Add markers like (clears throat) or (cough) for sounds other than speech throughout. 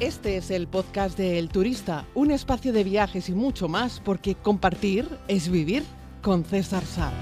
Este es el podcast de El Turista, un espacio de viajes y mucho más, porque compartir es vivir con César Sá.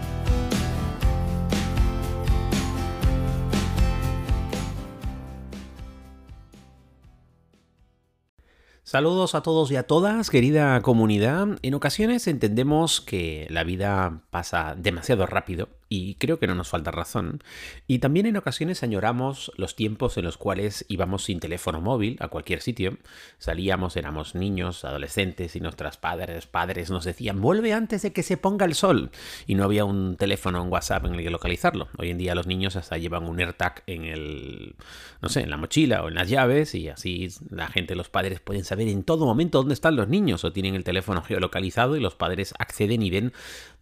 Saludos a todos y a todas, querida comunidad. En ocasiones entendemos que la vida pasa demasiado rápido y creo que no nos falta razón. Y también en ocasiones añoramos los tiempos en los cuales íbamos sin teléfono móvil a cualquier sitio. Salíamos, éramos niños, adolescentes y nuestros padres, padres nos decían, vuelve antes de que se ponga el sol. Y no había un teléfono, un WhatsApp en el que localizarlo. Hoy en día los niños hasta llevan un AirTag en el, no sé, en la mochila o en las llaves y así la gente, los padres pueden saber en todo momento dónde están los niños o tienen el teléfono (laughs) geolocalizado y los padres acceden y ven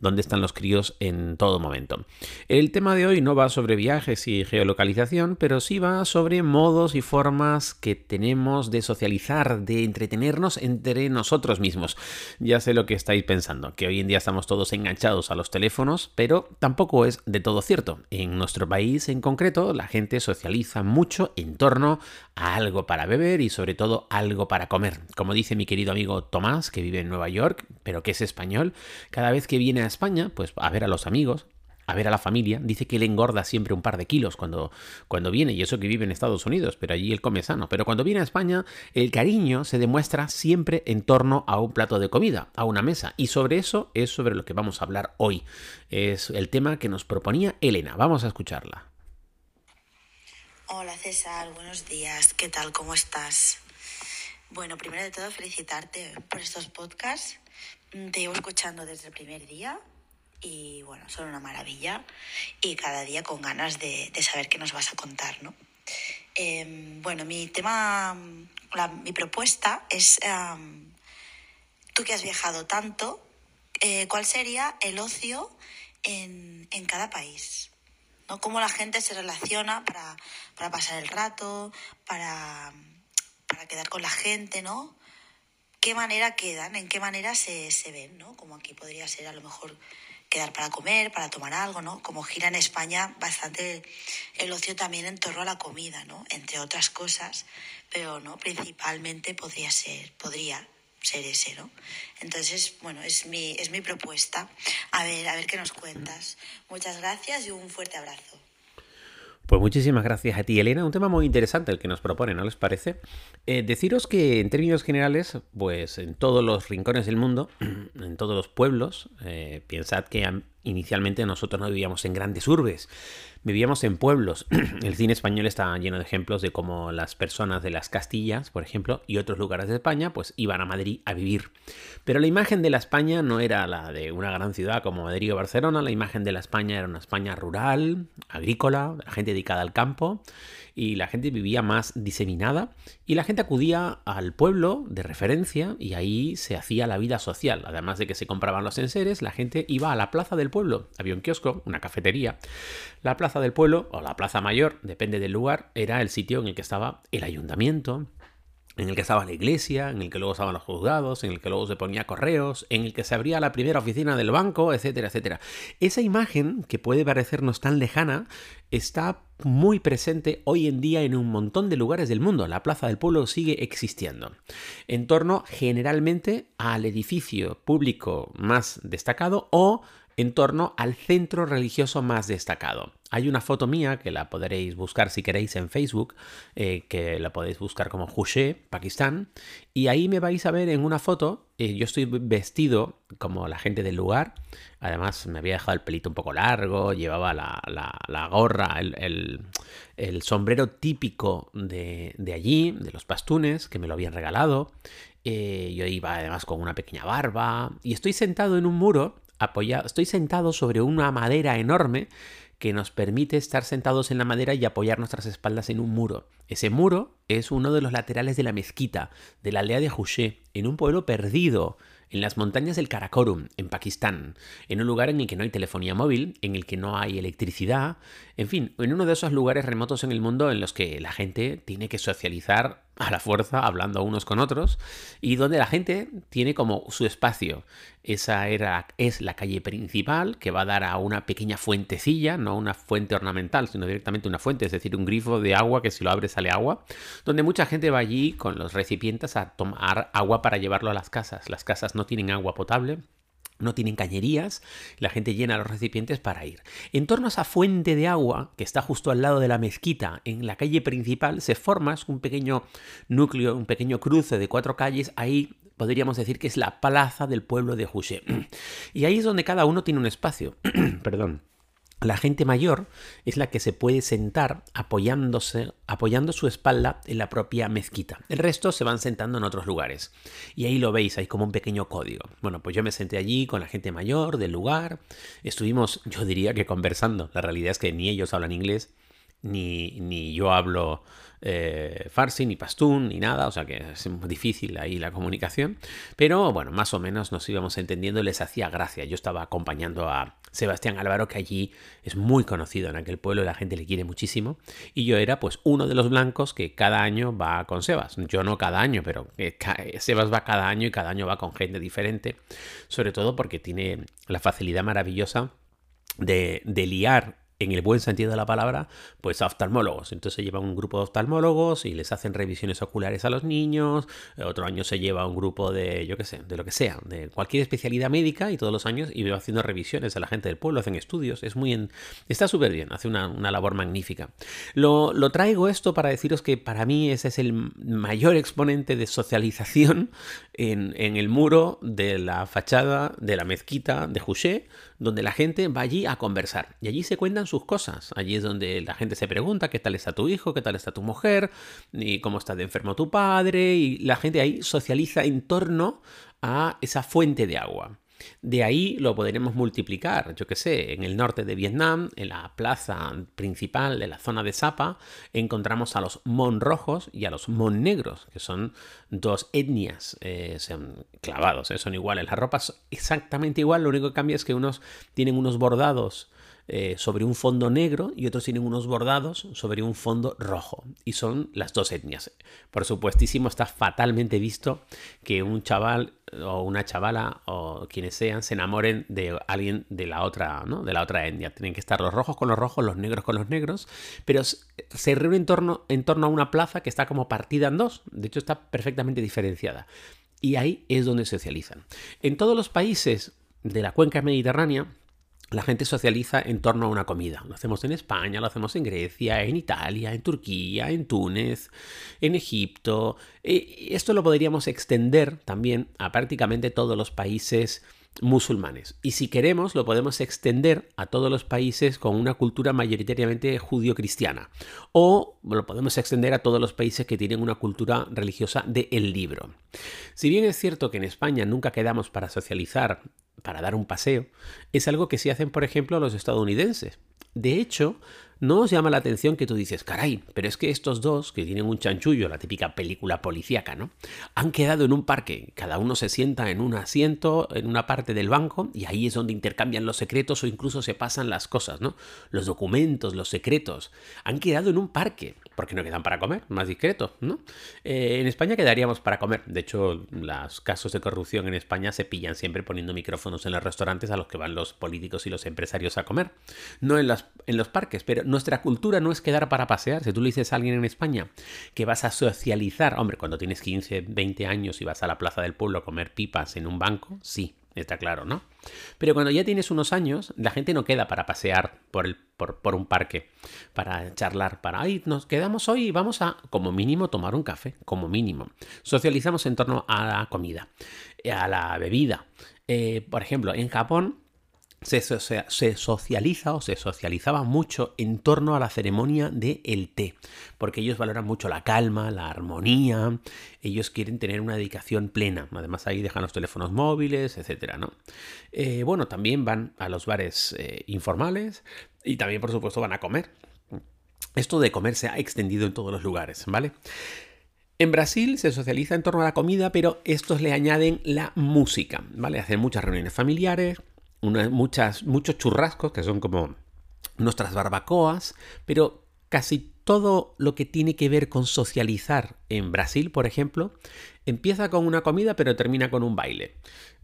dónde están los críos en todo momento. El tema de hoy no va sobre viajes y geolocalización, pero sí va sobre modos y formas que tenemos de socializar, de entretenernos entre nosotros mismos. Ya sé lo que estáis pensando, que hoy en día estamos todos enganchados a los teléfonos, pero tampoco es de todo cierto. En nuestro país en concreto, la gente socializa mucho en torno algo para beber y sobre todo algo para comer. Como dice mi querido amigo Tomás, que vive en Nueva York, pero que es español, cada vez que viene a España, pues a ver a los amigos, a ver a la familia, dice que él engorda siempre un par de kilos cuando, cuando viene, y eso que vive en Estados Unidos, pero allí él come sano. Pero cuando viene a España, el cariño se demuestra siempre en torno a un plato de comida, a una mesa. Y sobre eso es sobre lo que vamos a hablar hoy. Es el tema que nos proponía Elena. Vamos a escucharla. Hola César, buenos días. ¿Qué tal? ¿Cómo estás? Bueno, primero de todo felicitarte por estos podcasts. Te llevo escuchando desde el primer día y bueno, son una maravilla y cada día con ganas de, saber qué nos vas a contar, ¿no? Em, bueno, mi tema, mi propuesta es, tú que has viajado tanto, eh, ¿cuál sería el ocio en, cada país? ¿No? Cómo la gente se relaciona para, pasar el rato, para, para, quedar con la gente, ¿no? ¿Qué manera quedan? ¿En qué manera se, se ven? ¿no? Como aquí podría ser a lo mejor quedar para comer, para tomar algo, ¿no? Como gira en España bastante el ocio también en torno a la comida, ¿no? Entre otras cosas, pero no, principalmente podría ser, podría ser ese, ¿no? Entonces, bueno, es mi, es mi propuesta. A ver, a ver qué nos cuentas. Muchas gracias y un fuerte abrazo. Pues muchísimas gracias a ti, Elena. Un tema muy interesante el que nos propone, ¿no les parece? Eh, deciros que en términos generales, pues en todos los rincones del mundo, (clears throat) en todos los pueblos, eh, pensad que inicialmente nosotros no vivíamos en grandes urbes, vivíamos en pueblos. (clears throat) El cine español está lleno de ejemplos de cómo las personas de las Castillas, por ejemplo, y otros lugares de España, pues iban a Madrid a vivir. Pero la imagen de la España no era la de una gran ciudad como Madrid o Barcelona, la imagen de la España era una España rural, agrícola, la gente dedicada al campo y la gente vivía más diseminada y la gente acudía al pueblo de referencia y ahí se hacía la vida social. Además de que se compraban los enseres, la gente iba a la plaza del pueblo. Había un kiosco, una cafetería. La plaza del pueblo o la plaza mayor, depende del lugar, era el sitio en el que estaba el ayuntamiento, en el que estaba la iglesia, en el que luego estaban los juzgados, en el que luego se ponía correos, en el que se abría la primera oficina del banco, etcétera, etcétera. Esa imagen, que puede parecernos tan lejana, está muy presente hoy en día en un montón de lugares del mundo. La Plaza del Pueblo sigue existiendo. En torno generalmente al edificio público más destacado o en torno al centro religioso más destacado. Hay una foto mía que la podréis buscar si queréis en Facebook, eh, que la podéis buscar como Hushe, Pakistán, y ahí me vais a ver en una foto, eh, yo estoy vestido como la gente del lugar, además me había dejado el pelito un poco largo, llevaba la, gorra, el, sombrero típico de, allí, de los pastunes, que me lo habían regalado, eh, yo iba además con una pequeña barba, y estoy sentado en un muro, estoy sentado sobre una madera enorme, que nos permite estar sentados en la madera y apoyar nuestras espaldas en un muro. Ese muro es uno de los laterales de la mezquita de la aldea de Juché, en un pueblo perdido, en las montañas del Karakorum, en Pakistán, en un lugar en el que no hay telefonía móvil, en el que no hay electricidad, en fin, en uno de esos lugares remotos en el mundo en los que la gente tiene que socializar a la fuerza, hablando unos con otros, y donde la gente tiene como su espacio. Esa era, es la calle principal que va a dar a una pequeña fuentecilla, no una fuente ornamental, sino directamente una fuente, es decir, un grifo de agua que si lo abres sale agua, donde mucha gente va allí con los recipientes a tomar agua para llevarlo a las casas. Las casas no tienen agua potable, no tienen cañerías, la gente llena los recipientes para ir. En torno a esa fuente de agua, que está justo al lado de la mezquita, en la calle principal, se forma un pequeño núcleo, un pequeño cruce de cuatro calles, ahí podríamos decir que es la plaza del pueblo de Juché. (clears throat) Y ahí es donde cada uno tiene un espacio. (clears throat) Perdón. La gente mayor es la que se puede sentar apoyándose, apoyando su espalda en la propia mezquita. El resto se van sentando en otros lugares. Y ahí lo veis, hay como un pequeño código. Bueno, pues yo me senté allí con la gente mayor del lugar. Estuvimos, yo diría que conversando. La realidad es que ni ellos hablan inglés, ni, ni yo hablo eh, farsi, ni pastún, ni nada, o sea que es difícil ahí la comunicación, pero bueno, más o menos nos íbamos entendiendo, les hacía gracia. Yo estaba acompañando a Sebastián Álvaro, que allí es muy conocido en aquel pueblo, la gente le quiere muchísimo, y yo era pues uno de los blancos que cada año va con Sebas. Yo no cada año, pero Sebas va cada año y cada año va con gente diferente, sobre todo porque tiene la facilidad maravillosa de, de liar en el buen sentido de la palabra, pues oftalmólogos. Entonces se lleva un grupo de oftalmólogos y les hacen revisiones oculares a los niños. Otro año se lleva un grupo de, yo qué sé, de lo que sea, de cualquier especialidad médica y todos los años y va haciendo revisiones a la gente del pueblo, hacen estudios. Es muy en, está súper bien, hace una, labor magnífica. Lo, lo, traigo esto para deciros que para mí ese es el mayor exponente de socialización en, en el muro de la fachada de la mezquita de Juché donde la gente va allí a conversar. Y allí se cuentan sus cosas. Allí es donde la gente se pregunta qué tal está tu hijo, qué tal está tu mujer, y cómo está de enfermo tu padre. Y la gente ahí socializa en torno a esa fuente de agua. De ahí lo podremos multiplicar, yo que sé, en el norte de Vietnam, en la plaza principal de la zona de Sapa, encontramos a los Mon rojos y a los Mon negros, que son dos etnias eh, clavados, eh, son iguales. Las ropas exactamente igual, lo único que cambia es que unos tienen unos bordados eh, sobre un fondo negro y otros tienen unos bordados sobre un fondo rojo. Y son las dos etnias. Por supuestísimo, está fatalmente visto que un chaval o una chavala o quienes sean se enamoren de alguien de la otra, ¿no? De la otra etnia. Tienen que estar los rojos con los rojos, los negros con los negros, pero se reúne en torno, en torno a una plaza que está como partida en dos. De hecho, está perfectamente diferenciada. Y ahí es donde socializan. En todos los países de la cuenca mediterránea, la gente socializa en torno a una comida. Lo hacemos en España, lo hacemos en Grecia, en Italia, en Turquía, en Túnez, en Egipto. Eh, esto lo podríamos extender también a prácticamente todos los países musulmanes. Y si queremos, lo podemos extender a todos los países con una cultura mayoritariamente judío-cristiana. O lo podemos extender a todos los países que tienen una cultura religiosa del el libro. Si bien es cierto que en España nunca quedamos para socializar para dar un paseo, es algo que sí hacen, por ejemplo, los estadounidenses. De hecho, no os llama la atención que tú dices, caray, pero es que estos dos, que tienen un chanchullo, la típica película policíaca, ¿no? Han quedado en un parque, cada uno se sienta en un asiento, en una parte del banco, y ahí es donde intercambian los secretos o incluso se pasan las cosas, ¿no? Los documentos, los secretos. Han quedado en un parque, porque no quedan para comer, más discreto, ¿no? Eh, en España quedaríamos para comer. De hecho, los casos de corrupción en España se pillan siempre poniendo micrófonos en los restaurantes a los que van los políticos y los empresarios a comer. No en, en los parques, pero nuestra cultura no es quedar para pasear. Si tú le dices a alguien en España que vas a socializar, hombre, cuando tienes 15, 20 años y vas a la plaza del pueblo a comer pipas en un banco, sí, está claro, ¿no? Pero cuando ya tienes unos años, la gente no queda para pasear por, el, por, un parque, para charlar, para, ay, nos quedamos hoy y vamos a, como mínimo, tomar un café, como mínimo. Socializamos en torno a la comida, a la bebida. Eh, por ejemplo, en Japón se, socializa o se socializaba mucho en torno a la ceremonia del el té, porque ellos valoran mucho la calma, la armonía, ellos quieren tener una dedicación plena, además ahí dejan los teléfonos móviles, etc. ¿no? Eh, bueno, también van a los bares eh, informales y también por supuesto van a comer. Esto de comer se ha extendido en todos los lugares, ¿vale? En Brasil se socializa en torno a la comida, pero estos le añaden la música, ¿vale? Hacen muchas reuniones familiares, muchas, muchos churrascos, que son como nuestras barbacoas, pero casi todo lo que tiene que ver con socializar en Brasil, por ejemplo, empieza con una comida pero termina con un baile.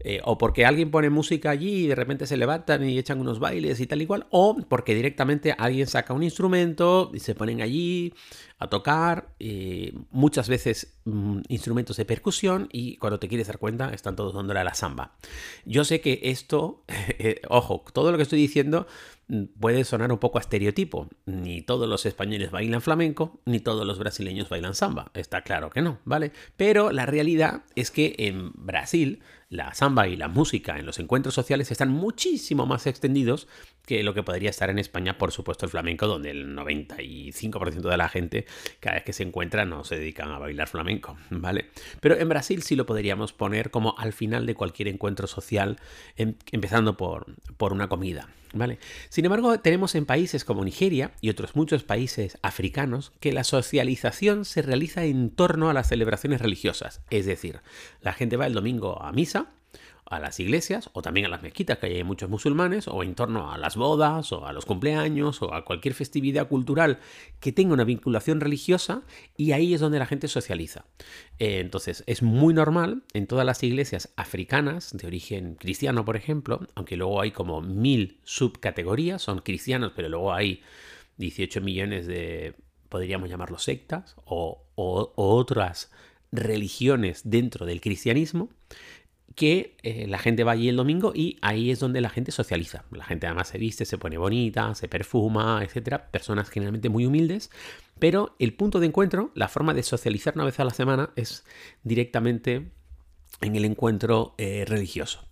Eh, o porque alguien pone música allí y de repente se levantan y echan unos bailes y tal y cual. O porque directamente alguien saca un instrumento y se ponen allí a tocar. Muchas veces mm, instrumentos de percusión y cuando te quieres dar cuenta están todos dándole a la samba. Yo sé que esto, (laughs) eh, ojo, todo lo que estoy diciendo mm, puede sonar un poco a estereotipo. Ni todos los españoles bailan flamenco, ni todos los brasileños bailan samba. Está claro que no, ¿vale? Pero la realidad es que en Brasil la samba y la música en los encuentros sociales están muchísimo más extendidos que lo que podría estar en España, por supuesto, el flamenco, donde el 95% de la gente cada vez que se encuentra no se dedican a bailar flamenco, ¿vale? Pero en Brasil sí lo podríamos poner como al final de cualquier encuentro social, em, empezando por, por una comida, ¿vale? Sin embargo, tenemos en países como Nigeria y otros muchos países africanos que la socialización se realiza en torno a las celebraciones religiosas, es decir, la gente va el domingo a misa, a las iglesias o también a las mezquitas, que hay muchos musulmanes, o en torno a las bodas o a los cumpleaños o a cualquier festividad cultural que tenga una vinculación religiosa y ahí es donde la gente socializa. Eh, entonces es muy normal en todas las iglesias africanas de origen cristiano, por ejemplo, aunque luego hay como mil subcategorías, son cristianos, pero luego hay 18 millones de, podríamos llamarlo sectas o, o otras religiones dentro del cristianismo que eh, la gente va allí el domingo y ahí es donde la gente socializa. La gente además se viste, se pone bonita, se perfuma, etcétera. Personas generalmente muy humildes. Pero el punto de encuentro, la forma de socializar una vez a la semana es directamente en el encuentro eh, religioso.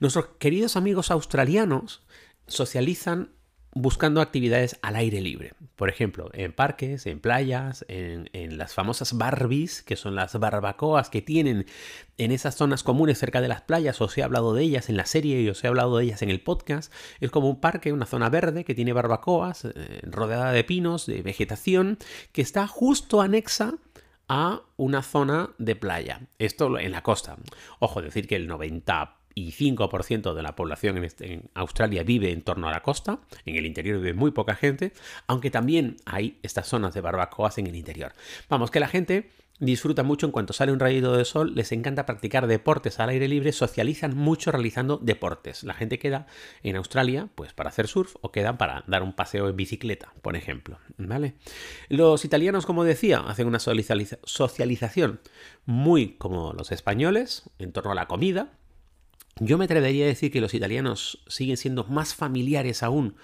Nuestros queridos amigos australianos socializan buscando actividades al aire libre. Por ejemplo, en parques, en playas, en, las famosas Barbies, que son las barbacoas que tienen en esas zonas comunes cerca de las playas. Os he hablado de ellas en la serie y os he hablado de ellas en el podcast. Es como un parque, una zona verde que tiene barbacoas, eh, rodeada de pinos, de vegetación, que está justo anexa a una zona de playa. Esto en la costa. Ojo, decir que el 90 y 5% de la población este, en, Australia vive en torno a la costa, en el interior vive muy poca gente, aunque también hay estas zonas de barbacoas en el interior. Vamos, que la gente disfruta mucho en cuanto sale un rayo de sol, les encanta practicar deportes al aire libre, socializan mucho realizando deportes. La gente queda en Australia pues para hacer surf o queda para dar un paseo en bicicleta, por ejemplo, ¿vale? Los italianos, como decía, hacen una socialización muy como los españoles en torno a la comida, yo me atrevería a decir que los italianos siguen siendo más familiares aún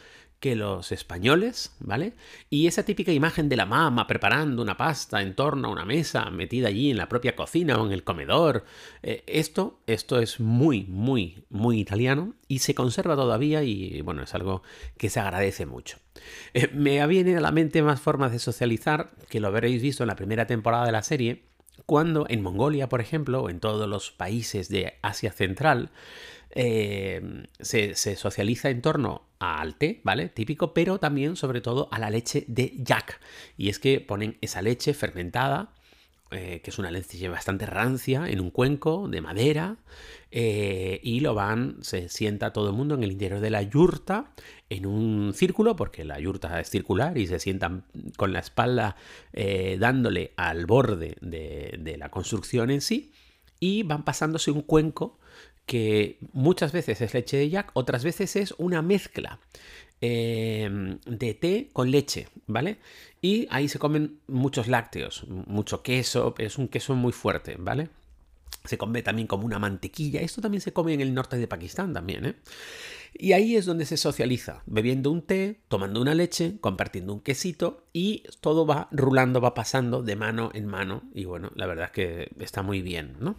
que los españoles, ¿vale? Y esa típica imagen de la mamá preparando una pasta en torno a una mesa, metida allí en la propia cocina o en el comedor, eh, esto, esto es muy, muy, muy italiano y se conserva todavía y bueno, es algo que se agradece mucho. Eh, me viene a la mente más formas de socializar, que lo habréis visto en la primera temporada de la serie, cuando en Mongolia, por ejemplo, o en todos los países de Asia Central, eh, se, socializa en torno al té, ¿vale? Típico, pero también, sobre todo, a la leche de yak. Y es que ponen esa leche fermentada eh, que es una leche bastante rancia, en un cuenco de madera, eh, y lo van, se sienta todo el mundo en el interior de la yurta, en un círculo, porque la yurta es circular, y se sientan con la espalda eh, dándole al borde de, de la construcción en sí, y van pasándose un cuenco que muchas veces es leche de yak, otras veces es una mezcla Em, de té con leche, ¿vale? Y ahí se comen muchos lácteos, mucho queso, es un queso muy fuerte, ¿vale? Se come también como una mantequilla. Esto también se come en el norte de Pakistán también, ¿eh? Y ahí es donde se socializa, bebiendo un té, tomando una leche, compartiendo un quesito y todo va rulando, va pasando de mano en mano. Y bueno, la verdad es que está muy bien, ¿no?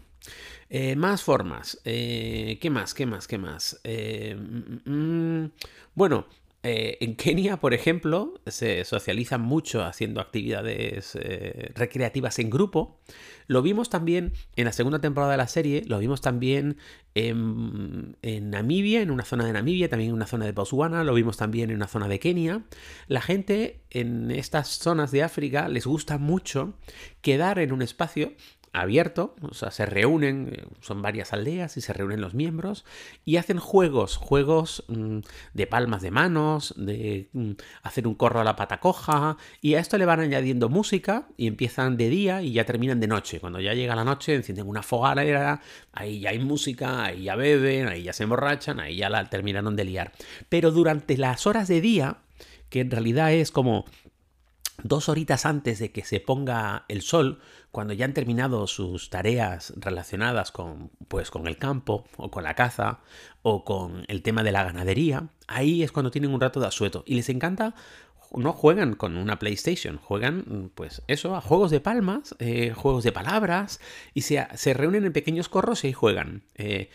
Eh, más formas. Eh, ¿Qué más? ¿Qué más? ¿Qué más? Eh, mm, mm, mm. bueno, eh, en Kenia, por ejemplo, se socializan mucho haciendo actividades eh, recreativas en grupo. Lo vimos también en la segunda temporada de la serie, lo vimos también en, Namibia, en una zona de Namibia, también en una zona de Botswana, lo vimos también en una zona de Kenia. La gente en estas zonas de África les gusta mucho quedar en un espacio abierto, o sea, se reúnen, eh, son varias aldeas y se reúnen los miembros y hacen juegos, juegos mm, de palmas de manos, de mm, hacer un corro a la pata coja y a esto le van añadiendo música y empiezan de día y ya terminan de noche. Cuando ya llega la noche encienden una fogarera, ahí ya hay música, ahí ya beben, ahí ya se emborrachan, ahí ya la terminaron de liar. Pero durante las horas de día, que en realidad es como dos horitas antes de que se ponga el sol, cuando ya han terminado sus tareas relacionadas con, pues, con el campo o con la caza o con el tema de la ganadería, ahí es cuando tienen un rato de asueto y les encanta no juegan con una PlayStation, juegan, pues eso, a juegos de palmas, eh, juegos de palabras, y se, se, reúnen en pequeños corros y juegan. Eh,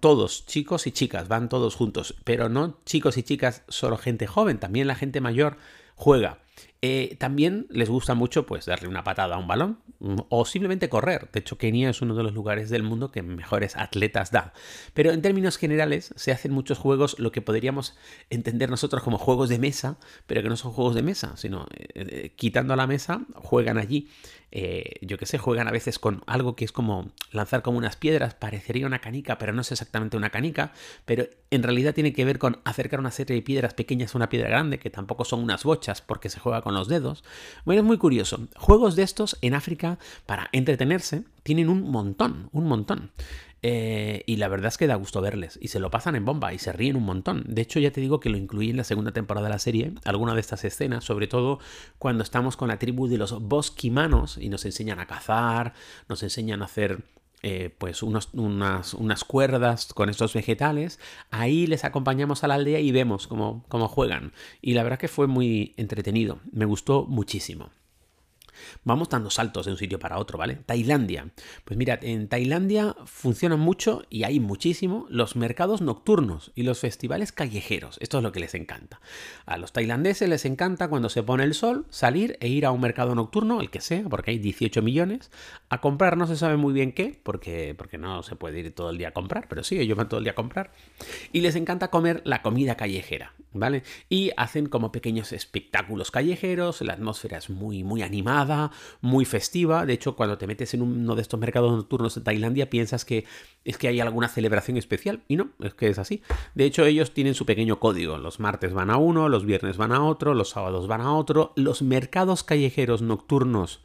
todos, chicos y chicas, van todos juntos, pero no chicos y chicas, solo gente joven, también la gente mayor juega. Eh, también les gusta mucho pues darle una patada a un balón mm, o simplemente correr. De hecho, Kenia es uno de los lugares del mundo que mejores atletas da. Pero en términos generales se hacen muchos juegos, lo que podríamos entender nosotros como juegos de mesa, pero que no son juegos de mesa, sino eh, eh, quitando la mesa, juegan allí. Yo que sé, juegan a veces con algo que es como lanzar como unas piedras, parecería una canica, pero no es exactamente una canica, pero en realidad tiene que ver con acercar una serie de piedras pequeñas a una piedra grande, que tampoco son unas bochas porque se juega con los dedos. Bueno, es muy curioso. Juegos de estos en África para entretenerse tienen un montón, un montón. Eh, y la verdad es que da gusto verles. Y se lo pasan en bomba y se ríen un montón. De hecho, ya te digo que lo incluí en la segunda temporada de la serie, alguna de estas escenas, sobre todo cuando estamos con la tribu de los bosquimanos y nos enseñan a cazar, nos enseñan a hacer eh, pues unas, cuerdas con estos vegetales. Ahí les acompañamos a la aldea y vemos cómo, cómo juegan. Y la verdad que fue muy entretenido. Me gustó muchísimo. Vamos dando saltos de un sitio para otro, ¿vale? Tailandia. Pues mira, en Tailandia funcionan mucho y hay muchísimo los mercados nocturnos y los festivales callejeros. Esto es lo que les encanta. A los tailandeses les encanta cuando se pone el sol salir e ir a un mercado nocturno, el que sea, porque hay 18 millones, a comprar no se sabe muy bien qué, porque, porque no se puede ir todo el día a comprar, pero sí, ellos van todo el día a comprar. Y les encanta comer la comida callejera, ¿vale? Y hacen como pequeños espectáculos callejeros, la atmósfera es muy, muy animada muy festiva. De hecho, cuando te metes en uno de estos mercados nocturnos de Tailandia, piensas que es que hay alguna celebración especial. Y no, es que es así. De hecho, ellos tienen su pequeño código. Los martes van a uno, los viernes van a otro, los sábados van a otro. Los mercados callejeros nocturnos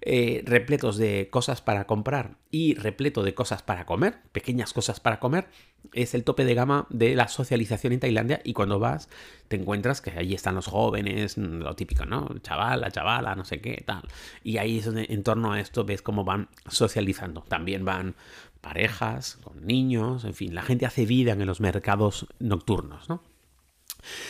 eh, repletos de cosas para comprar y repleto de cosas para comer, pequeñas cosas para comer, es el tope de gama de la socialización en Tailandia y cuando vas te encuentras que allí están los jóvenes, lo típico, ¿no? Chaval, la chavala, no sé qué, tal. Y ahí es donde en torno a esto ves cómo van socializando. También van parejas, con niños, en fin, la gente hace vida en los mercados nocturnos, ¿no?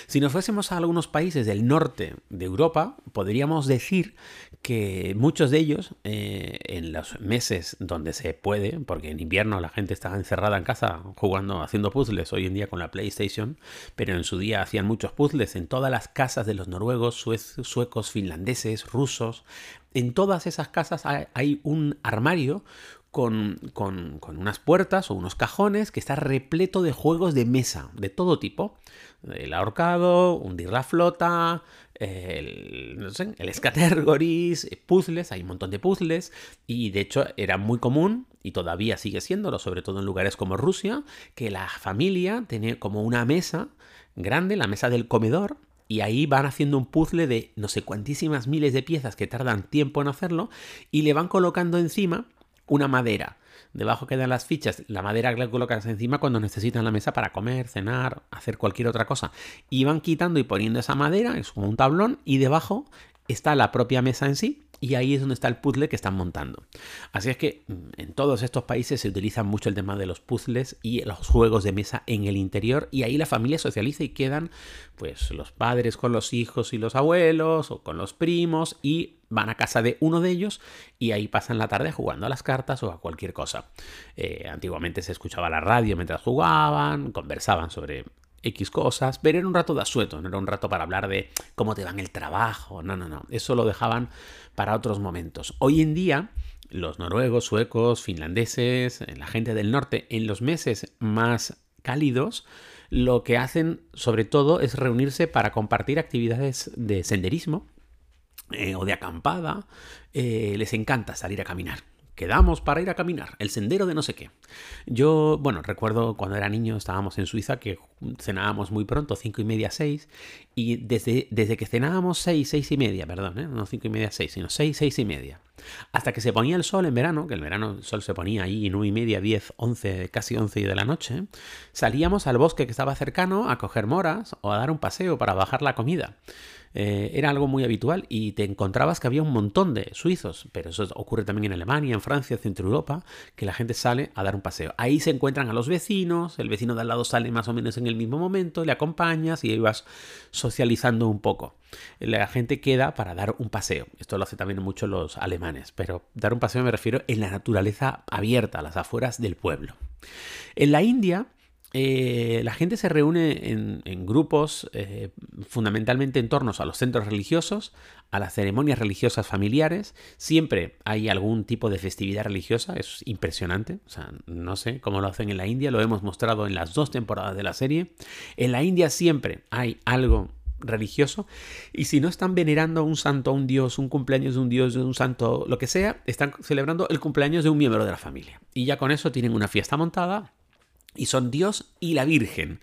Si nos fuésemos a algunos países del norte de Europa, podríamos decir que muchos de ellos, eh, en los meses donde se puede, porque en invierno la gente está encerrada en casa jugando, haciendo puzzles, hoy en día con la PlayStation, pero en su día hacían muchos puzzles en todas las casas de los noruegos, suecos, finlandeses, rusos. En todas esas casas hay un armario con, unas puertas o unos cajones que está repleto de juegos de mesa, de todo tipo. El ahorcado, hundir la flota, el, no sé, Scattergories, puzzles, hay un montón de puzzles. Y de hecho era muy común, y todavía sigue siéndolo, sobre todo en lugares como Rusia, que la familia tenía como una mesa grande, la mesa del comedor, y ahí van haciendo un puzzle de no sé cuantísimas miles de piezas que tardan tiempo en hacerlo y le van colocando encima una madera. Debajo quedan las fichas, la madera que le colocas encima cuando necesitan la mesa para comer, cenar, hacer cualquier otra cosa. Y van quitando y poniendo esa madera, es como un tablón, y debajo está la propia mesa en sí, y ahí es donde está el puzzle que están montando. Así es que mm, en todos estos países se utiliza mucho el tema de los puzzles y los juegos de mesa en el interior y ahí la familia socializa y quedan pues los padres con los hijos y los abuelos o con los primos y van a casa de uno de ellos y ahí pasan la tarde jugando a las cartas o a cualquier cosa. Eh, antiguamente se escuchaba la radio mientras jugaban, conversaban sobre X cosas, pero era un rato de asueto, no era un rato para hablar de cómo te va el trabajo, no, no, no, eso lo dejaban para otros momentos. Hoy en día, los noruegos, suecos, finlandeses, la gente del norte, en los meses más cálidos, lo que hacen sobre todo es reunirse para compartir actividades de senderismo eh, o de acampada. Eh, les encanta salir a caminar quedamos para ir a caminar, el sendero de no sé qué. Yo, bueno, recuerdo cuando era niño estábamos en Suiza que cenábamos muy pronto, cinco y media, seis, y desde, desde que cenábamos seis, seis y media, perdón, ¿eh? no cinco y media, seis, sino seis, seis y media, hasta que se ponía el sol en verano, que el verano el sol se ponía ahí nueve y media, diez, once, casi once de la noche, salíamos al bosque que estaba cercano a coger moras o a dar un paseo para bajar la comida. Eh, era algo muy habitual y te encontrabas que había un montón de suizos, pero eso ocurre también en Alemania, en Francia, Centro Europa, que la gente sale a dar un paseo. Ahí se encuentran a los vecinos, el vecino de al lado sale más o menos en el mismo momento, le acompañas y ahí vas socializando un poco. La gente queda para dar un paseo. Esto lo hace también mucho los alemanes, pero dar un paseo me refiero en la naturaleza abierta, a las afueras del pueblo. En la India, eh, la gente se reúne en, grupos eh, fundamentalmente en torno a los centros religiosos, a las ceremonias religiosas familiares. Siempre hay algún tipo de festividad religiosa, es impresionante. O sea, no sé cómo lo hacen en la India, lo hemos mostrado en las dos temporadas de la serie. En la India siempre hay algo religioso y si no están venerando a un santo, a un dios, un cumpleaños de un dios, de un santo, lo que sea, están celebrando el cumpleaños de un miembro de la familia. Y ya con eso tienen una fiesta montada y son Dios y la Virgen.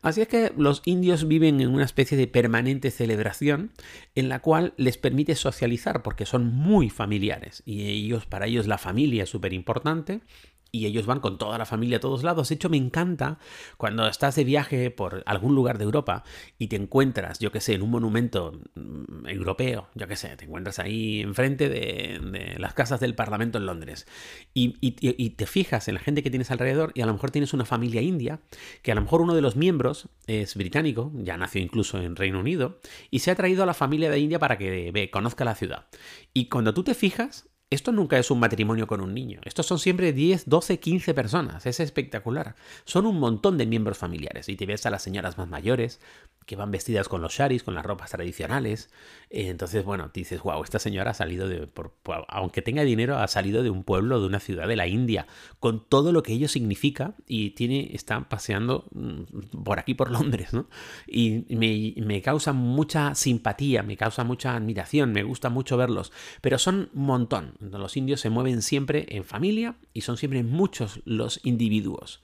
Así es que los indios viven en una especie de permanente celebración en la cual les permite socializar porque son muy familiares y ellos para ellos la familia es súper importante y ellos van con toda la familia a todos lados. De hecho, me encanta cuando estás de viaje por algún lugar de Europa y te encuentras, yo qué sé, en un monumento mm, europeo, yo qué sé, te encuentras ahí enfrente de, las casas del Parlamento en Londres y, te fijas en la gente que tienes alrededor y a lo mejor tienes una familia india, que a lo mejor uno de los miembros es británico, ya nació incluso en Reino Unido, y se ha traído a la familia de India para que ve, conozca la ciudad. Y cuando tú te fijas, esto nunca es un matrimonio con un niño. Estos son siempre 10, 12, 15 personas. Es espectacular. Son un montón de miembros familiares. Y te ves a las señoras más mayores, que van vestidas con los sharis, con las ropas tradicionales. Entonces, bueno, dices, wow, esta señora ha salido de, aunque tenga dinero, ha salido de un pueblo, de una ciudad de la India, con todo lo que ello significa y tiene, está paseando mm, por aquí, por (laughs) Londres, ¿no? Y me, me causa mucha simpatía, me causa mucha admiración, me gusta mucho verlos, pero son un montón. Los indios se mueven siempre en familia y son siempre muchos los individuos.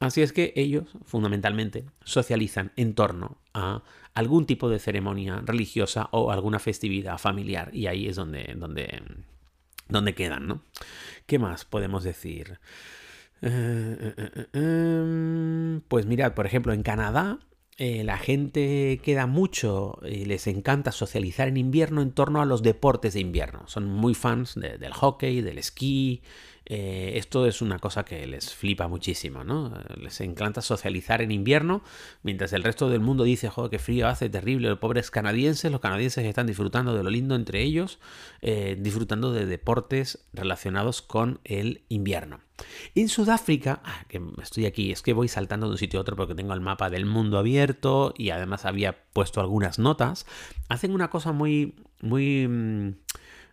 Así es que ellos, fundamentalmente, socializan en torno a algún tipo de ceremonia religiosa o alguna festividad familiar. Y ahí es donde, donde, donde quedan, ¿no? ¿Qué más podemos decir? Eh, eh, eh, pues mirad, por ejemplo, en Canadá la gente queda mucho y les encanta socializar en invierno en torno a los deportes de invierno. Son muy fans del hockey, del esquí, eh, esto es una cosa que les flipa muchísimo, ¿no? Les encanta socializar en invierno, mientras el resto del mundo dice, joder, qué frío hace, terrible, los pobres canadienses, los canadienses están disfrutando de lo lindo entre ellos, eh, disfrutando de deportes relacionados con el invierno. En Sudáfrica, ah, que estoy aquí, es que voy saltando de un sitio a otro porque tengo el mapa del mundo abierto y además había puesto algunas notas, hacen una cosa muy, muy...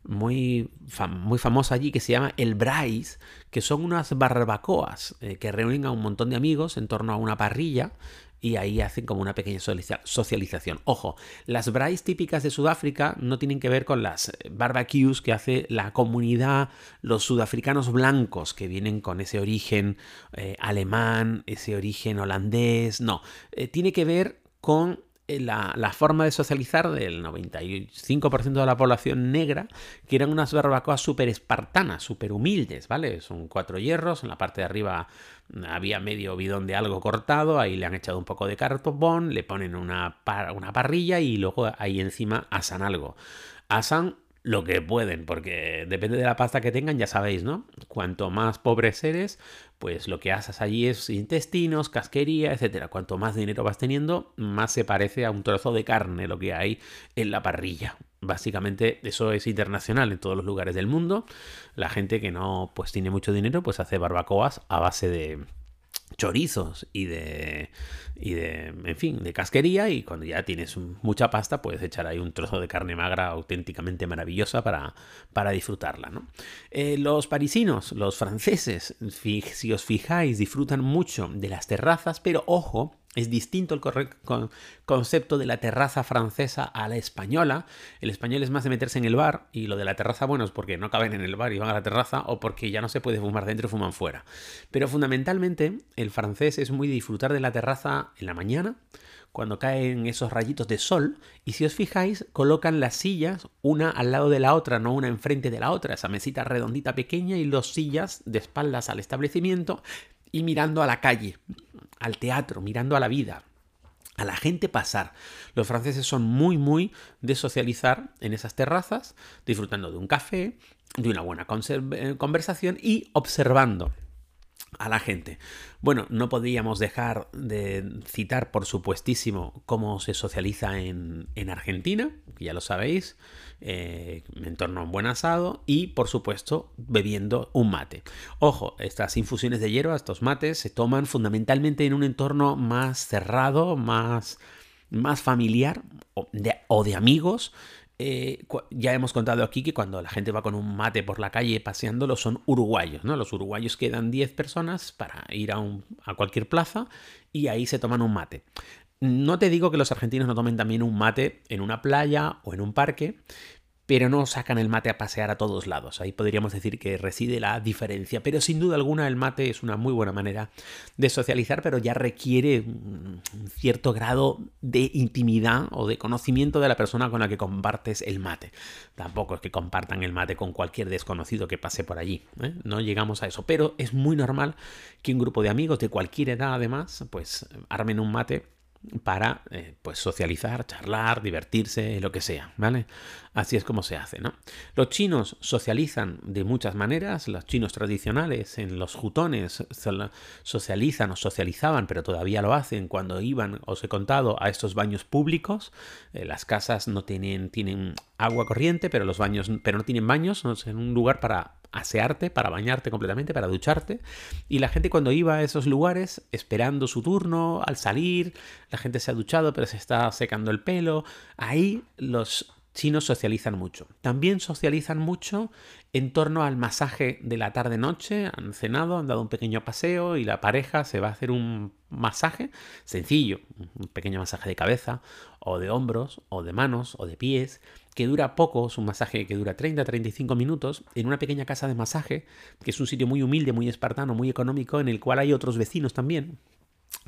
Muy, muy famosa allí que se llama el Bryce, que son unas barbacoas eh, que reúnen a un montón de amigos en torno a una parrilla y ahí hacen como una pequeña socialización. Ojo, las braais típicas de Sudáfrica no tienen que ver con las eh, barbecues que hace la comunidad, los sudafricanos blancos que vienen con ese origen eh, alemán, ese origen holandés, no, tiene que ver con eh, la, forma de socializar del 95% de la población negra, que eran unas barbacoas súper espartanas, súper humildes, ¿vale? Son cuatro hierros, en la parte de arriba había medio bidón de algo cortado, ahí le han echado un poco de cartón, le ponen una, una parrilla y luego ahí encima asan algo. Asan lo que pueden, porque depende de la pasta que tengan, ya sabéis, ¿no? Cuanto más pobres eres, pues lo que haces allí es intestinos, casquería, etcétera. Cuanto más dinero vas teniendo, más se parece a un trozo de carne lo que hay en la parrilla. Básicamente eso es internacional en todos los lugares del mundo. La gente que no pues tiene mucho dinero pues hace barbacoas a base de chorizos y de, y de, en fin, de casquería y cuando ya tienes mucha pasta puedes echar ahí un trozo de carne magra auténticamente maravillosa para, para disfrutarla. ¿no? Eh, los parisinos, los franceses, si os fijáis, disfrutan mucho de las terrazas, pero ojo, Es distinto el concepto de la terraza francesa a la española. El español es más de meterse en el bar y lo de la terraza, bueno, es porque no caben en el bar y van a la terraza o porque ya no se puede fumar dentro y fuman fuera. Pero fundamentalmente el francés es muy disfrutar de la terraza en la mañana, cuando caen esos rayitos de sol y si os fijáis colocan las sillas una al lado de la otra, no una enfrente de la otra, esa mesita redondita pequeña y dos sillas de espaldas al establecimiento y mirando a la calle al teatro, mirando a la vida, a la gente pasar. Los franceses son muy, muy de socializar en esas terrazas, disfrutando de un café, de una buena conversación y observando a la gente. Bueno, no podíamos dejar de citar, por supuestísimo, cómo se socializa en, en Argentina, que ya lo sabéis, eh, en torno a un buen asado y, por supuesto, bebiendo un mate. Ojo, estas infusiones de hierba, estos mates, se toman fundamentalmente en un entorno más cerrado, más, más familiar o de amigos, eh, ya hemos contado aquí que cuando la gente va con un mate por la calle paseándolo son uruguayos, ¿no? Los uruguayos quedan 10 personas para ir a, a cualquier plaza y ahí se toman un mate. No te digo que los argentinos no tomen también un mate en una playa o en un parque, pero no sacan el mate a pasear a todos lados. Ahí podríamos decir que reside la diferencia, pero sin duda alguna el mate es una muy buena manera de socializar, pero ya requiere un cierto grado de intimidad o de conocimiento de la persona con la que compartes el mate. Tampoco es que compartan el mate con cualquier desconocido que pase por allí, ¿eh? no llegamos a eso, pero es muy normal que un grupo de amigos de cualquier edad además, pues armen un mate para eh, pues socializar, charlar, divertirse, lo que sea, ¿vale? Así es como se hace, ¿no? Los chinos socializan de muchas maneras, los chinos tradicionales en los jutones socializan o socializaban, pero todavía lo hacen cuando iban, os he contado, a estos baños públicos. Eh, las casas no tienen, tienen agua corriente, pero los baños, pero no tienen baños, no en un lugar para asearte, para bañarte completamente, para ducharte. Y la gente cuando iba a esos lugares, esperando su turno, al salir, la gente se ha duchado, pero se está secando el pelo. Ahí los chinos socializan mucho. También socializan mucho en torno al masaje de la tarde-noche. Han cenado, han dado un pequeño paseo y la pareja se va a hacer un masaje sencillo, un pequeño masaje de cabeza o de hombros o de manos o de pies que dura poco, es un masaje que dura 30-35 minutos, en una pequeña casa de masaje, que es un sitio muy humilde, muy espartano, muy económico, en el cual hay otros vecinos también,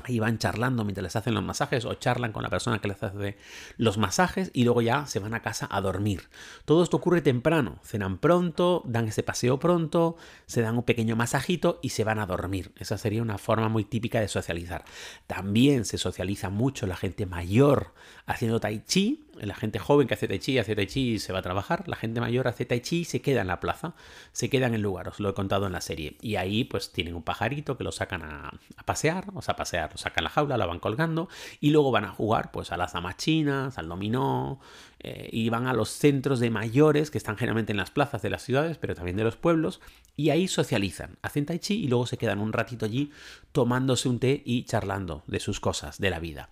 Ahí van charlando mientras les hacen los masajes o charlan con la persona que les hace los masajes y luego ya se van a casa a dormir. Todo esto ocurre temprano. Cenan pronto, dan ese paseo pronto, se dan un pequeño masajito y se van a dormir. Esa sería una forma muy típica de socializar. También se socializa mucho la gente mayor haciendo tai chi la gente joven que hace tai chi, hace tai chi y se va a trabajar. La gente mayor hace tai chi y se queda en la plaza, se queda en lugar, os lo he contado en la serie. Y ahí pues tienen un pajarito que lo sacan a, pasear, o sea, a pasear, lo sacan la jaula, lo van colgando y luego van a jugar pues a las damas chinas, al dominó, eh, y van a los centros de mayores que están generalmente en las plazas de las ciudades, pero también de los pueblos, y ahí socializan, hacen tai chi y luego se quedan un ratito allí tomándose un té y charlando de sus cosas, de la vida.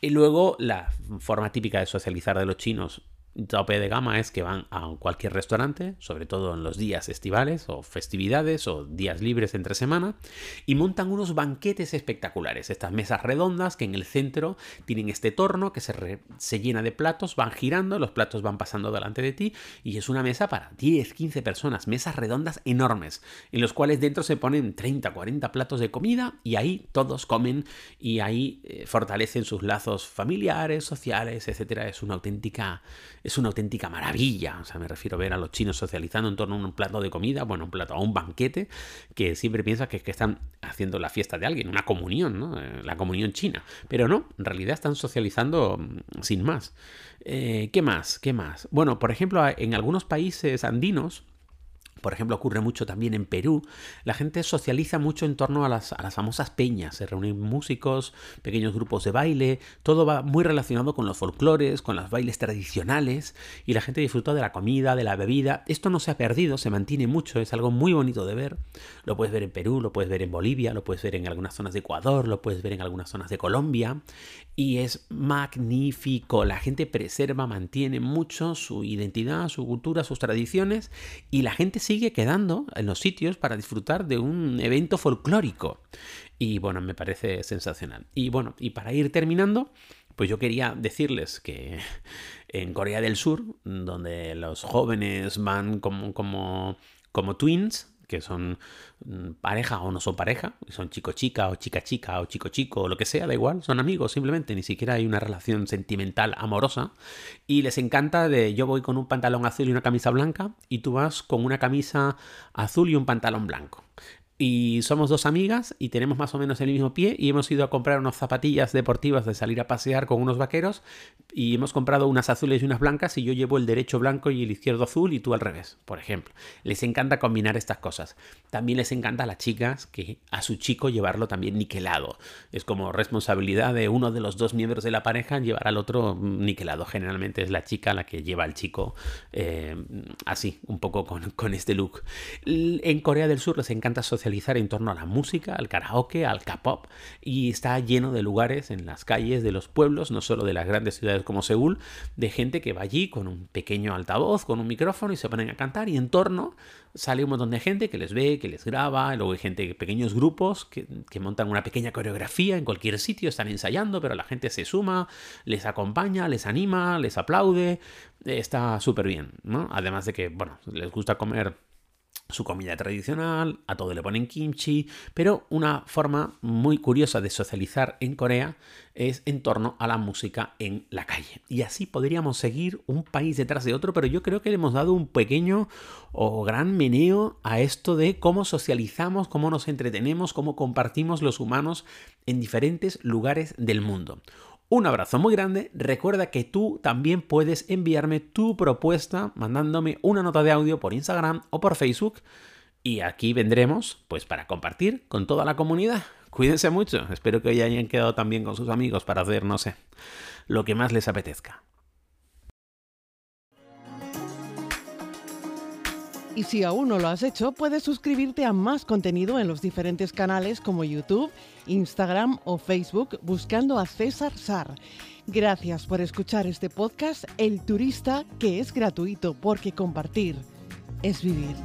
Y luego la forma típica de socializar de los chinos tope de gama es que van a cualquier restaurante, sobre todo en los días estivales o festividades o días libres entre semana, y montan unos banquetes espectaculares. Estas mesas redondas que en el centro tienen este torno que se, se llena de platos, van girando, los platos van pasando delante de ti y es una mesa para 10, 15 personas, mesas redondas enormes, en los cuales dentro se ponen 30, 40 platos de comida y ahí todos comen y ahí eh, fortalecen sus lazos familiares, sociales, etc. Es una auténtica es una auténtica maravilla. O sea, me refiero a ver a los chinos socializando en torno a un plato de comida, bueno, un plato, a un banquete, que siempre piensas que, que están haciendo la fiesta de alguien, una comunión, ¿no? Eh, la comunión china. Pero no, en realidad están socializando mm, sin más. Eh, ¿Qué más? ¿Qué más? Bueno, por ejemplo, en algunos países andinos, por ejemplo, ocurre mucho también en Perú. La gente socializa mucho en torno a las, famosas peñas. Se reúnen músicos, pequeños grupos de baile. Todo va muy relacionado con los folclores, con los bailes tradicionales. Y la gente disfruta de la comida, de la bebida. Esto no se ha perdido, se mantiene mucho. Es algo muy bonito de ver. Lo puedes ver en Perú, lo puedes ver en Bolivia, lo puedes ver en algunas zonas de Ecuador, lo puedes ver en algunas zonas de Colombia. Y es magnífico. La gente preserva, mantiene mucho su identidad, su cultura, sus tradiciones. Y la gente se sigue quedando en los sitios para disfrutar de un evento folclórico. Y bueno, me parece sensacional. Y bueno, y para ir terminando, pues yo quería decirles que (laughs) en Corea del Sur, donde los jóvenes van como, como, como twins, que son mm, pareja o no son pareja, son chico-chica o chica-chica o chico-chico o lo que sea, da igual, son amigos simplemente, ni siquiera hay una relación sentimental amorosa. Y les encanta de yo voy con un pantalón azul y una camisa blanca y tú vas con una camisa azul y un pantalón blanco y somos dos amigas y tenemos más o menos el mismo pie y hemos ido a comprar unas zapatillas deportivas de salir a pasear con unos vaqueros y hemos comprado unas azules y unas blancas y yo llevo el derecho blanco y el izquierdo azul y tú al revés, por ejemplo. Les encanta combinar estas cosas. También les encanta a las chicas que a su chico llevarlo también niquelado. Es como responsabilidad de uno de los dos miembros de la pareja llevar al otro niquelado. Generalmente es la chica la que lleva al chico eh, así, un poco con, con este look. En Corea del Sur les encanta socializar en torno a la música, al karaoke, al K-pop y está lleno de lugares en las calles de los pueblos, no solo de las grandes ciudades como Seúl, de gente que va allí con un pequeño altavoz, con un micrófono y se ponen a cantar y en torno sale un montón de gente que les ve, que les graba, luego hay gente, pequeños grupos que, que montan una pequeña coreografía en cualquier sitio, están ensayando, pero la gente se suma, les acompaña, les anima, les aplaude, está súper bien, ¿no? Además de que, bueno, les gusta comer su comida tradicional, a todo le ponen kimchi, pero una forma muy curiosa de socializar en Corea es en torno a la música en la calle. Y así podríamos seguir un país detrás de otro, pero yo creo que le hemos dado un pequeño o gran meneo a esto de cómo socializamos, cómo nos entretenemos, cómo compartimos los humanos en diferentes lugares del mundo. Un abrazo muy grande. Recuerda que tú también puedes enviarme tu propuesta mandándome una nota de audio por Instagram o por Facebook. Y aquí vendremos, pues, para compartir con toda la comunidad. Cuídense mucho. Espero que hoy hayan quedado también con sus amigos para hacer, no sé, lo que más les apetezca. Y si aún no lo has hecho, puedes suscribirte a más contenido en los diferentes canales como YouTube, Instagram o Facebook buscando a César Sar. Gracias por escuchar este podcast El Turista, que es gratuito porque compartir es vivir.